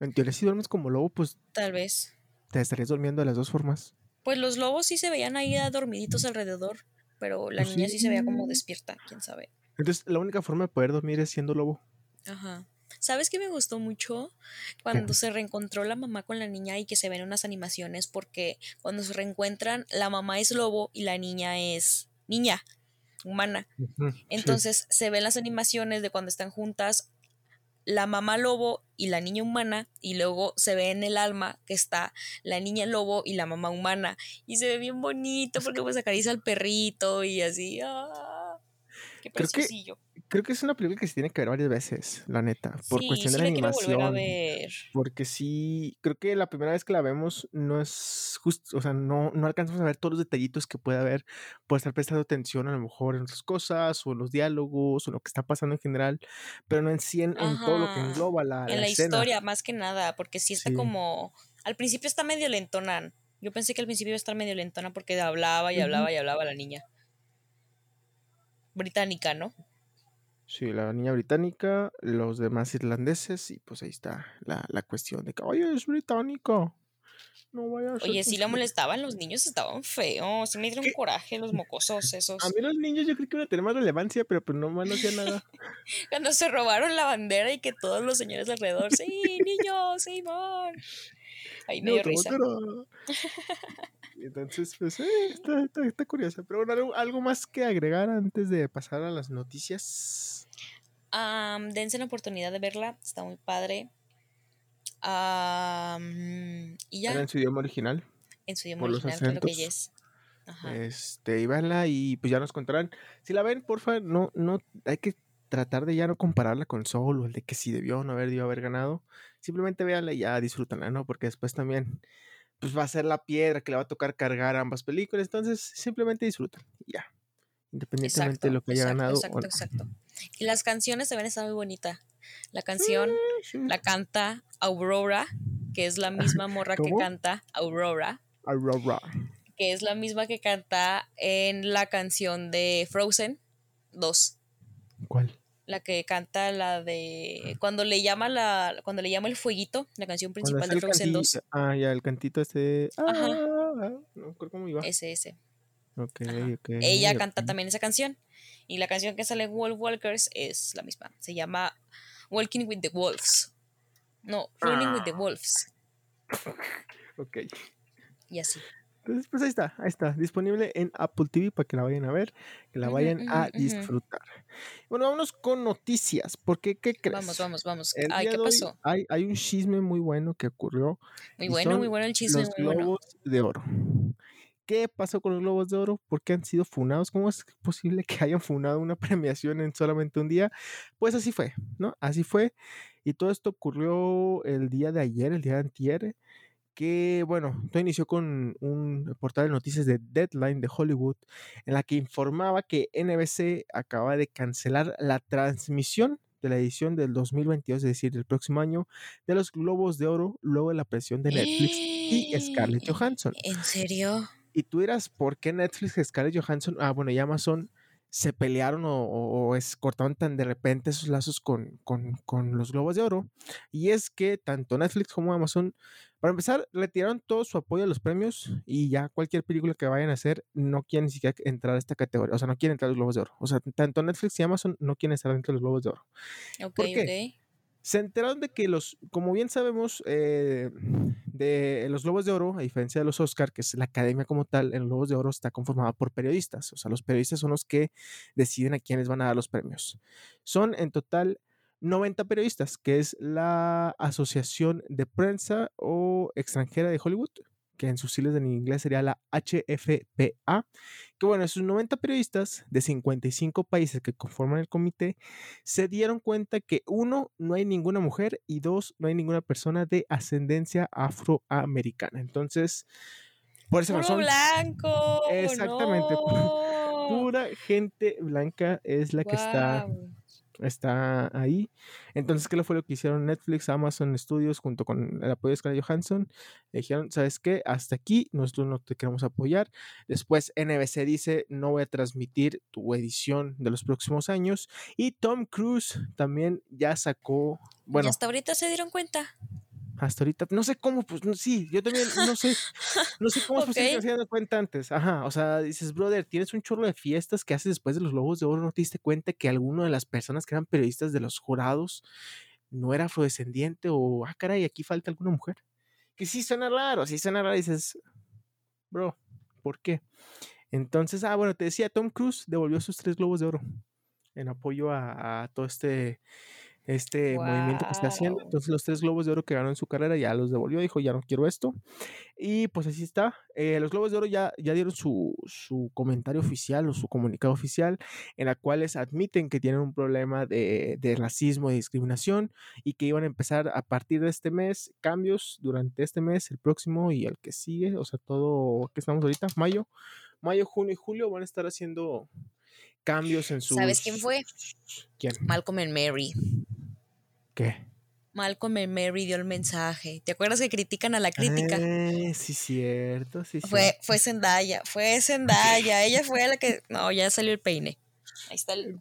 En teoría, si duermes como lobo, pues. Tal vez. Te estarías durmiendo de las dos formas. Pues los lobos sí se veían ahí dormiditos alrededor. pero la Pues niña sí se veía como despierta, quién sabe. Entonces, la única forma de poder dormir es siendo lobo. Ajá. ¿Sabes qué me gustó mucho? Cuando se reencontró la mamá con la niña y que se ven unas animaciones, porque cuando se reencuentran, la mamá es lobo y la niña es niña, humana. Sí. Entonces se ven las animaciones de cuando están juntas la mamá lobo y la niña humana y luego se ve en el alma que está la niña lobo y la mamá humana y se ve bien bonito porque pues acaricia al perrito y así ¡ah! Qué Creo que Creo que es una película que se tiene que ver varias veces, la neta, por sí cuestión sí de la volver a animación. ver. Porque sí, creo que la primera vez que la vemos no es justo, o sea, no, no alcanzamos a ver todos los detallitos que puede haber por estar prestando atención a lo mejor en otras cosas, o en los diálogos, o lo que está pasando en general, pero no en sí en, en todo lo que engloba la, en la historia más que nada porque sí está Sí. como al principio está medio lentona. Yo pensé que al principio iba a estar medio lentona porque hablaba y hablaba y hablaba la niña británica no Sí, la niña británica, los demás irlandeses, y pues ahí está la, la cuestión de que, oye, es británica, no vaya a ser Oye, sí la posible. molestaban, los niños estaban feos, sí me dieron ¿Qué? coraje los mocosos A esos. mí los niños yo creo que iban a tener más relevancia, pero pues no, más no hacían nada. Cuando se robaron la bandera y que todos los señores alrededor, sí, niños, sí, van. Ahí me No, dio risa. Entonces, pues, eh, está, está, está curiosa. Pero bueno, ¿algo, algo más que agregar antes de pasar a las noticias? Am, dense la oportunidad de verla, está muy padre. Y Era ya, en su idioma original, en su idioma por los original, claro que acentos. yes. Ajá. Este, y véanla y pues ya nos contarán. Si la ven, porfa, no, no, hay que tratar de ya no compararla con Soul o el de que si debió o no haber, debió haber ganado. Simplemente véanla y ya disfrútenla, ¿no? Porque después también, pues va a ser la piedra que le va a tocar cargar ambas películas. Entonces, simplemente disfruten y ya. Independientemente de lo que haya exacto, ganado exacto, no. exacto. Y las canciones también están muy bonitas. La canción Sí. la canta Aurora, que es la misma morra que canta Aurora, Aurora. que es la misma que canta en la canción de Frozen 2. ¿Cuál? La que canta la de cuando le llama la cuando le llama el fueguito, la canción principal de Frozen 2. cantito. Ah, ya, el cantito este. Ah, Ajá, ah, no creo cómo iba. ese ese. Ok, Ajá. ok. Ella canta también esa canción y la canción que sale en Wolf Walkers es la misma. Se llama Walking with the Wolves. No, Running with the Ah, Wolves. ok. Y así. Entonces, pues ahí está, ahí está. Disponible en Apple TV para que la vayan a ver, que la vayan ujú, a ujú. disfrutar. Bueno, vámonos con noticias. Porque, ¿qué Vamos, crees? vamos, vamos. El Ay, ¿qué pasó? hay, hay un chisme muy bueno que ocurrió Muy bueno, muy bueno el chisme, los muy bueno. globos de oro. ¿Qué pasó con los globos de oro? ¿Por qué han sido funados? ¿Cómo es posible que hayan funado una premiación en solamente un día? Pues así fue, ¿no? Así fue. Y todo esto ocurrió el día de ayer, el día de antier, que, bueno, todo inició con un portal de noticias de Deadline de Hollywood, en la que informaba que NBC acaba de cancelar la transmisión de la edición del 2022, es decir, del próximo año, de los Globos de Oro, luego de la presión de Netflix y Scarlett Johansson. ¿En serio? Y tú dirás, ¿por qué Netflix y Scarlett Johansson, ah, bueno, y Amazon se pelearon o, o- o es, cortaron tan de repente esos lazos con, con, con los Globos de Oro? Y es que tanto Netflix como Amazon, para empezar, retiraron todo su apoyo a los premios y ya cualquier película que vayan a hacer no quieren ni siquiera entrar a esta categoría, o sea, no quieren entrar a los Globos de Oro. O sea, tanto Netflix y Amazon no quieren estar dentro de los Globos de Oro. Ok, ¿Por qué? ok. Se enteraron de que los, como bien sabemos, eh, de los Globos de Oro, a diferencia de los Oscar, que es la academia como tal, en los Globos de Oro está conformada por periodistas. O sea, los periodistas son los que deciden a quiénes van a dar los premios. Son en total 90 periodistas, que es la Asociación de Prensa o Extranjera de Hollywood, que en sus siglas en inglés sería la HFPA. Que bueno, esos 90 periodistas de 55 países que conforman el comité se dieron cuenta que uno, no hay ninguna mujer y dos, no hay ninguna persona de ascendencia afroamericana. Entonces, por esa razón, blanco. exactamente, No. pura gente blanca es la que está. Está ahí. Entonces, ¿qué fue lo que hicieron Netflix, Amazon Studios junto con el apoyo de Scarlett Johansson? Le dijeron, ¿sabes qué? Hasta aquí, nosotros no te queremos apoyar. Después NBC dice, no voy a transmitir tu edición de los próximos años. Y Tom Cruise también ya sacó, Y bueno, hasta ahorita se dieron cuenta. Hasta ahorita. No sé cómo, pues sí, yo también no sé, no sé cómo es posible que no se dado cuenta antes. Ajá, o sea, dices, brother, tienes un chorro de fiestas que haces después de los Lobos de Oro, ¿no te diste cuenta que alguno de las personas que eran periodistas de los jurados no era afrodescendiente o, ah, caray, aquí falta alguna mujer? Que sí suena raro, sí suena raro, dices, bro, ¿por qué? Entonces, ah, bueno, te decía, Tom Cruise devolvió sus tres globos de oro en apoyo a todo este este movimiento que está haciendo. Entonces los tres globos de oro que ganó en su carrera ya los devolvió, dijo, ya no quiero esto. Y pues así está. Eh, los globos de oro ya, ya dieron su, su, comentario oficial o su comunicado oficial en la cual admiten que tienen un problema de, de racismo y discriminación y que iban a empezar a partir de este mes cambios durante este mes, el próximo y el que sigue, o sea, todo que estamos ahorita, mayo, mayo, junio y julio van a estar haciendo cambios en su... ¿Sabes quién fue? ¿Quién? Malcolm and Mary. ¿Qué? Malcolm y Mary dio el mensaje. ¿Te acuerdas que critican a la crítica? Eh, sí, cierto, sí, fue, Fue Zendaya, fue Zendaya. Ella fue la que. No, ya salió el peine. Ahí está el.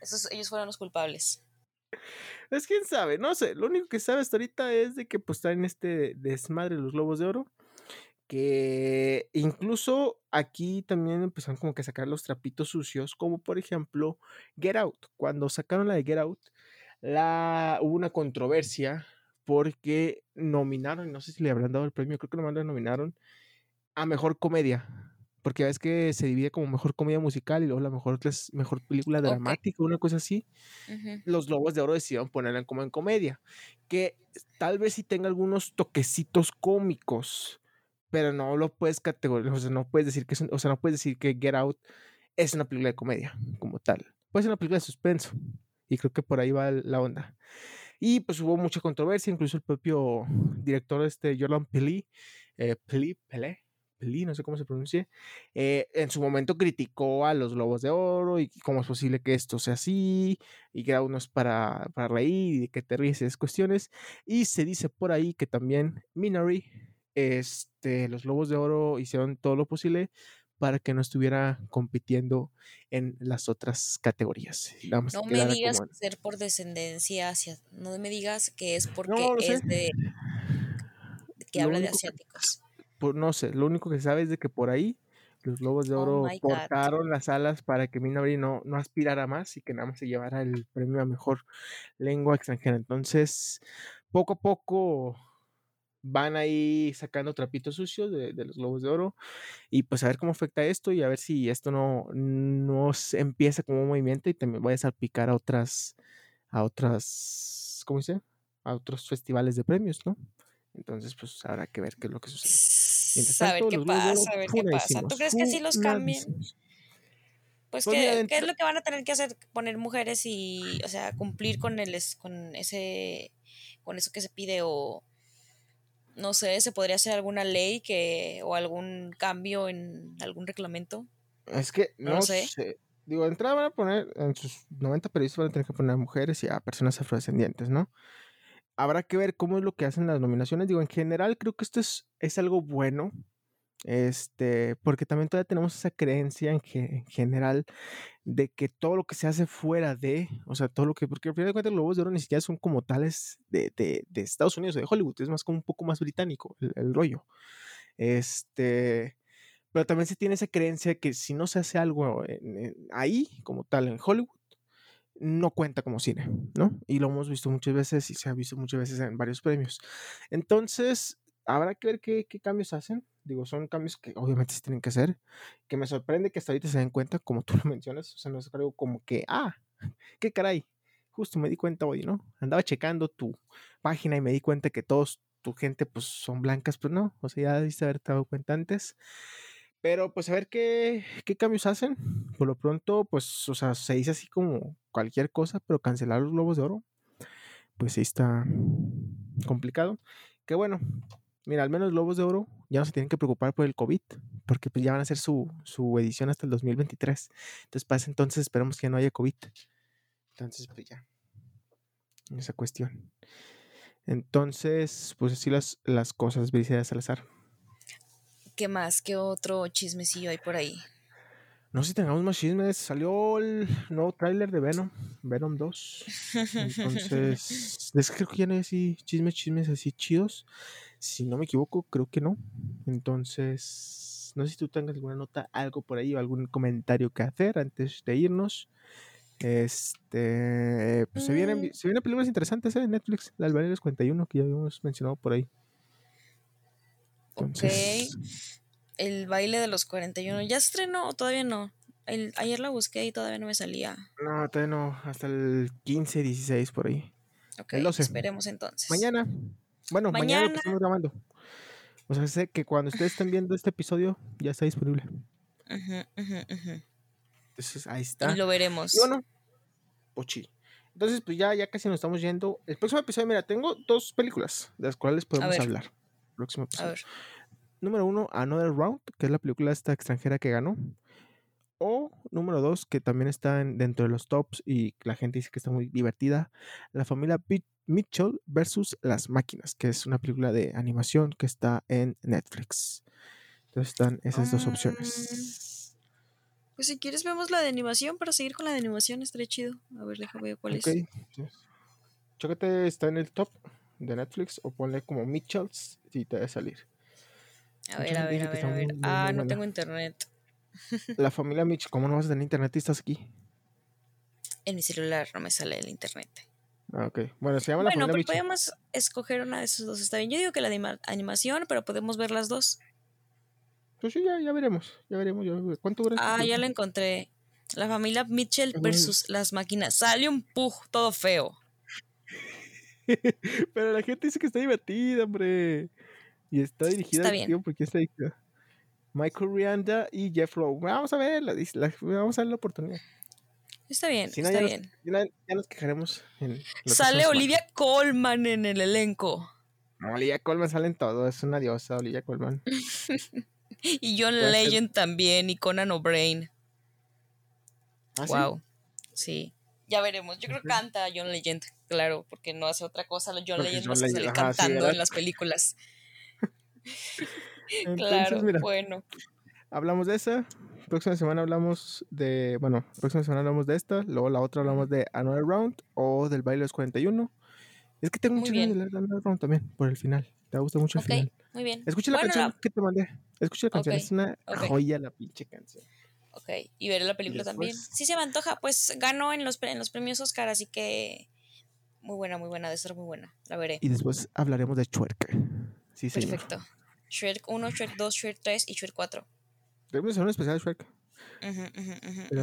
Esos, ellos fueron los culpables. Es quién sabe, no sé. Lo único que sabe hasta ahorita es de que pues están este desmadre los globos de oro. Que incluso aquí también empezaron como que a sacar los trapitos sucios, como por ejemplo Get Out. Cuando sacaron la de Get Out, la, hubo una controversia porque nominaron, no sé si le habrán dado el premio, creo que nomás lo nominaron a mejor comedia. Porque ves que se divide como mejor comedia musical y luego la mejor, mejor película dramática, una cosa así. Los Lobos de Oro decidieron ponerla como en comedia. Que tal vez sí tenga algunos toquecitos cómicos, pero no lo puedes categorizar, o sea, no puedes decir que o sea, no puedes decir que Get Out es una película de comedia como tal. Puede ser una película de suspenso. Y creo que por ahí va la onda. Y pues hubo mucha controversia, incluso el propio director, este Jordan Peli, eh, Peli, Peli, no sé cómo se pronuncie, eh, en su momento criticó a los Globos de Oro y cómo es posible que esto sea así, y que uno es para, para reír y que te ríes esas cuestiones. Y se dice por ahí que también Minari, este, los Globos de Oro hicieron todo lo posible para que no estuviera compitiendo en las otras categorías. no me digas que ser por descendencia hacia, no me digas que es porque es de que habla de asiáticos. no sé, lo único que sabes es de que por ahí los Lobos de oh Oro cortaron las alas para que Minabri no, no aspirara más y que nada más se llevara el premio a mejor lengua extranjera. Entonces, poco a poco van ahí sacando trapitos sucios de, los globos de oro y pues a ver cómo afecta esto y a ver si esto no, no empieza como un movimiento y también vaya a salpicar a otras, a otras, ¿cómo dice? A otros festivales de premios, ¿no? Entonces, pues habrá que ver qué es lo que sucede. a ver qué pasa, a ver qué pasa. ¿Tú crees que sí los cambien? Pues, pues ¿qué, ¿qué, es lo que van a tener que hacer? Poner mujeres y, o sea, cumplir con el, con ese, con eso que se pide o no sé, ¿se podría hacer alguna ley que o algún cambio en algún reglamento? Es que no, sé. Digo, de entrada van a poner, en sus 90 periodistas van a tener que poner a mujeres y a personas afrodescendientes, ¿no? Habrá que ver cómo es lo que hacen las nominaciones. Digo, en general creo que esto es, es algo bueno este, porque también todavía tenemos esa creencia en, en general de que todo lo que se hace fuera de, o sea, todo lo que, porque al final de cuentas los Globos de Oro ni siquiera son como tales de, de, de, Estados Unidos o de Hollywood, es más como un poco más británico el, rollo. Este, pero también se tiene esa creencia que si no se hace algo ahí, como tal, en Hollywood, no cuenta como cine, ¿no? Y lo hemos visto muchas veces y se ha visto muchas veces en varios premios. Entonces, habrá que ver qué, qué cambios hacen Digo, son cambios que obviamente se tienen que hacer, que me sorprende que hasta ahorita se den cuenta, como tú lo mencionas, o sea, no es algo como que, ah, qué caray, justo me di cuenta hoy, ¿no? Andaba checando tu página y me di cuenta que todos tu gente pues son blancas, pues no, o sea, ya debiste haber dado cuenta antes. Pero pues a ver qué, qué cambios hacen. Por lo pronto, pues, o sea, se dice así como cualquier cosa, pero cancelar los globos de oro, pues sí está complicado. Que bueno, Mira, al menos Lobos de Oro ya no se tienen que preocupar por el COVID, porque pues ya van a hacer su, su edición hasta el 2023. Entonces, para ese entonces esperemos que no haya COVID. Entonces, pues ya. Esa cuestión. Entonces, pues así las, las cosas, Bricia Salazar. ¿Qué más? ¿Qué otro chismecillo hay por ahí? No sé si tengamos más chismes. Salió el nuevo tráiler de Venom, Venom 2. Entonces, es que creo que ya no hay así chismes, chismes así chidos. Si no me equivoco, creo que no. Entonces, no sé si tú tengas alguna nota, algo por ahí o algún comentario que hacer antes de irnos. Este, pues se vienen, Mm. se vienen películas interesantes ¿eh? en Netflix. La del 41 que ya habíamos mencionado por ahí. Entonces, El baile de los 41. ¿Ya se estrenó o todavía no? El, ayer la busqué y todavía no me salía. no, todavía no, hasta el 15, 16 por ahí. Ok, El 12. esperemos entonces. Mañana. Bueno, mañana, lo que Mañana. estamos grabando. O sea, sé que cuando ustedes estén viendo este episodio ya está disponible. Ujú, ujú. Entonces ahí está. Y lo veremos. Y bueno, pochi. Entonces, pues ya, ya casi nos estamos yendo. El próximo episodio, mira, tengo dos películas de las cuales podemos hablar. Próximo A episodio. ver. Número uno, Another Round, que es la película esta extranjera que ganó. O número dos, que también está en- dentro de los tops y la gente dice que está muy divertida. La familia Mitchell versus las máquinas, que es una película de animación que está en Netflix. Entonces están esas dos Mm, opciones. Pues si quieres vemos la de animación para seguir con la de animación, estaría chido. A ver, déjame ver cuál Ok. es. Chécate, está en el top de Netflix o ponle como Mitchells y te va a salir. A ver, a ver, a ver, a ver. muy, Ah, muy no buena. tengo internet. La familia Mitchell, ¿cómo no vas a tener internet y estás aquí? En mi celular no me sale el internet. Ah, ok. Bueno, se llama la Bueno, familia pero Mitchell. podemos escoger una de esas dos. Está bien. Yo digo que la anima- animación, pero podemos ver las dos. Pues sí, ya, ya veremos. Ya veremos. ya veremos. ¿Cuánto dura? Ah, ya la encontré. La familia Mitchell versus las máquinas. Sale un pug todo feo. Pero la gente dice que está divertida, hombre. Y está dirigida. Está bien. tío, ¿Por qué está dirigida? Michael Rianda y Jeff Lowe. Vamos a ver, la, la- vamos a dar la oportunidad. Está bien, Si no, está ya, bien. Nos, ya, nos quejaremos. En Sale Olivia Colman en el elenco. No, Olivia Colman sale en todo. Es una diosa, Olivia Colman. Y John Puede ser. Legend también. Y Conan O'Brien. ¿Ah, sí? Wow. Sí. Ya veremos. Yo creo que canta John Legend. Claro, porque no hace otra cosa. John Porque Legend John más que Legend, sale ajá, cantando en las películas. Entonces, claro, mira, bueno. hablamos de esa. Próxima semana hablamos de. Bueno, próxima semana hablamos de esta. Luego la otra hablamos de Another Round o del baile de los 41. Es que tengo ganas de leer de Another Round también, por el final. Te gusta mucho el Ok, final. muy bien. Escucha la Bueno, canción la- que te mandé. Escucha la canción. Es una joya la pinche canción. Ok, y veré la película también. Sí se me antoja, pues ganó en los, pre- en los premios Oscar, así que muy buena, muy buena, de estar muy buena. La veré. Y después hablaremos de Chuerca. Sí, señor. Perfecto. Shrek 1, Shrek 2, Shrek 3 y Shrek 4. Debemos hacer un especial Shrek. Ujú.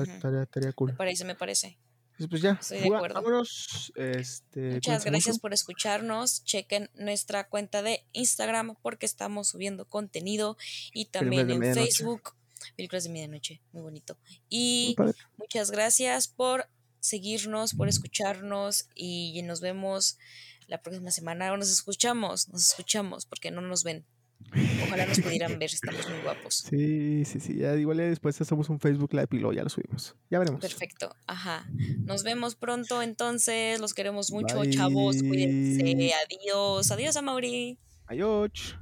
estaría- estaría cool. Me parece, me parece. Entonces, pues ya. Estoy de acuerdo. Vámonos. Este, Muchas gracias mucho. por escucharnos. Chequen nuestra cuenta de Instagram porque estamos subiendo contenido y también en. Facebook. Películas de medianoche, muy bonito. Y muchas gracias por seguirnos, por escucharnos y nos vemos la próxima semana. Nos escuchamos, nos escuchamos porque no nos ven. Ojalá nos pudieran ver, estamos muy guapos. Sí, sí, sí. Ya igual ya después hacemos un Facebook Live y luego ya lo subimos. Ya veremos. Perfecto, ajá. Nos vemos pronto entonces, los queremos mucho, Bye. chavos, cuídense, adiós, adiós, Amaury. Adiós.